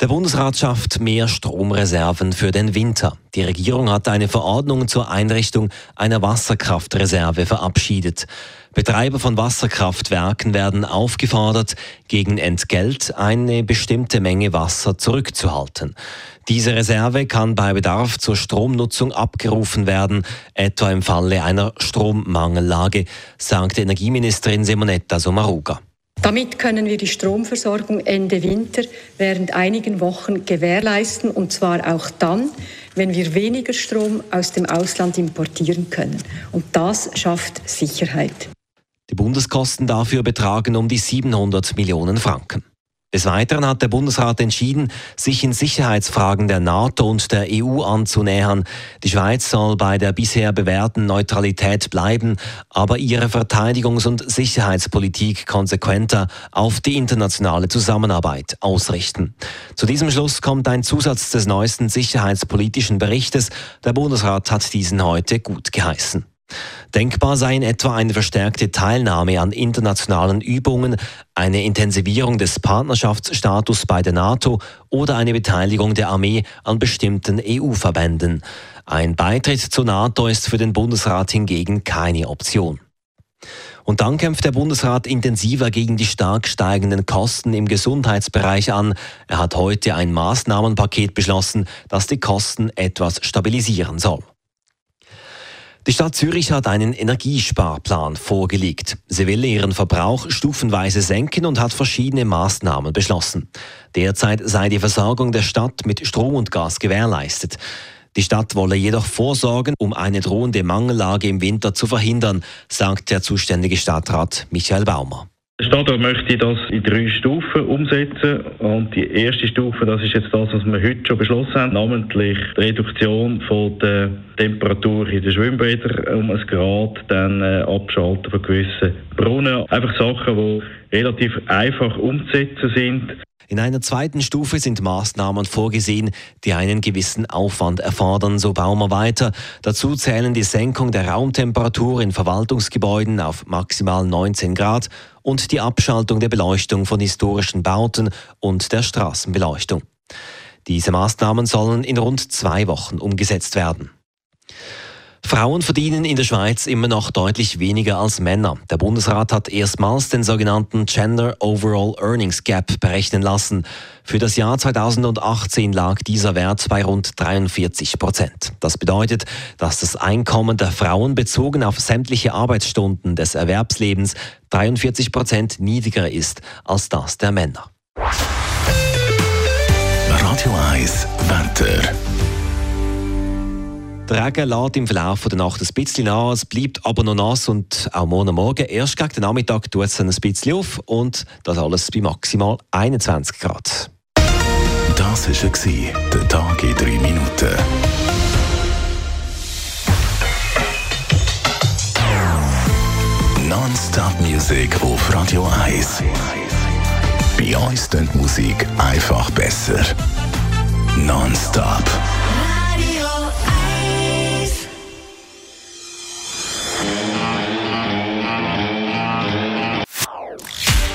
Der Bundesrat schafft mehr Stromreserven für den Winter. Die Regierung hat eine Verordnung zur Einrichtung einer Wasserkraftreserve verabschiedet. Betreiber von Wasserkraftwerken werden aufgefordert, gegen Entgelt eine bestimmte Menge Wasser zurückzuhalten. Diese Reserve kann bei Bedarf zur Stromnutzung abgerufen werden, etwa im Falle einer Strommangellage, sagte Energieministerin Simonetta Sommaruga. Damit können wir die Stromversorgung Ende Winter während einigen Wochen gewährleisten, und zwar auch dann, wenn wir weniger Strom aus dem Ausland importieren können. Und das schafft Sicherheit. Die Bundeskosten dafür betragen um die 700 Millionen Franken. Des Weiteren hat der Bundesrat entschieden, sich in Sicherheitsfragen der NATO und der EU anzunähern. Die Schweiz soll bei der bisher bewährten Neutralität bleiben, aber ihre Verteidigungs- und Sicherheitspolitik konsequenter auf die internationale Zusammenarbeit ausrichten. Zu diesem Schluss kommt ein Zusatz des neuesten sicherheitspolitischen Berichtes. Der Bundesrat hat diesen heute gut geheißen. Denkbar sei in etwa eine verstärkte Teilnahme an internationalen Übungen, eine Intensivierung des Partnerschaftsstatus bei der NATO oder eine Beteiligung der Armee an bestimmten EU-Verbänden. Ein Beitritt zur NATO ist für den Bundesrat hingegen keine Option. Und dann kämpft der Bundesrat intensiver gegen die stark steigenden Kosten im Gesundheitsbereich an. Er hat heute ein Maßnahmenpaket beschlossen, das die Kosten etwas stabilisieren soll. Die Stadt Zürich hat einen Energiesparplan vorgelegt. Sie will ihren Verbrauch stufenweise senken und hat verschiedene Maßnahmen beschlossen. Derzeit sei die Versorgung der Stadt mit Strom und Gas gewährleistet. Die Stadt wolle jedoch vorsorgen, um eine drohende Mangellage im Winter zu verhindern, sagt der zuständige Stadtrat Michael Baumer. Der Stadtrat möchte das in drei Stufen umsetzen. Und die erste Stufe, das ist jetzt das, was wir heute schon beschlossen haben, namentlich die Reduktion von der Temperatur in den Schwimmbädern um ein Grad, dann äh, Abschalten von gewissen Brunnen. Einfach Sachen, die relativ einfach umzusetzen sind. In einer zweiten Stufe sind Maßnahmen vorgesehen, die einen gewissen Aufwand erfordern, so Baumer weiter. Dazu zählen die Senkung der Raumtemperatur in Verwaltungsgebäuden auf maximal 19 Grad und die Abschaltung der Beleuchtung von historischen Bauten und der Straßenbeleuchtung. Diese Maßnahmen sollen in rund zwei Wochen umgesetzt werden. Frauen verdienen in der Schweiz immer noch deutlich weniger als Männer. Der Bundesrat hat erstmals den sogenannten Gender Overall Earnings Gap berechnen lassen. Für das Jahr 2018 lag dieser Wert bei rund 43 Prozent. Das bedeutet, dass das Einkommen der Frauen bezogen auf sämtliche Arbeitsstunden des Erwerbslebens 43 Prozent niedriger ist als das der Männer. Radio 1 Wetter. Der Regen lädt im Verlauf der Nacht ein bisschen an, es bleibt aber noch nass und auch morgen Morgen. Erst gegen den Nachmittag tut es ein bisschen auf und das alles bei maximal 21 Grad. Das war der Tag in 3 Minuten. Non-Stop Music auf Radio 1. Bei uns klingt Musik einfach besser. Non-Stop.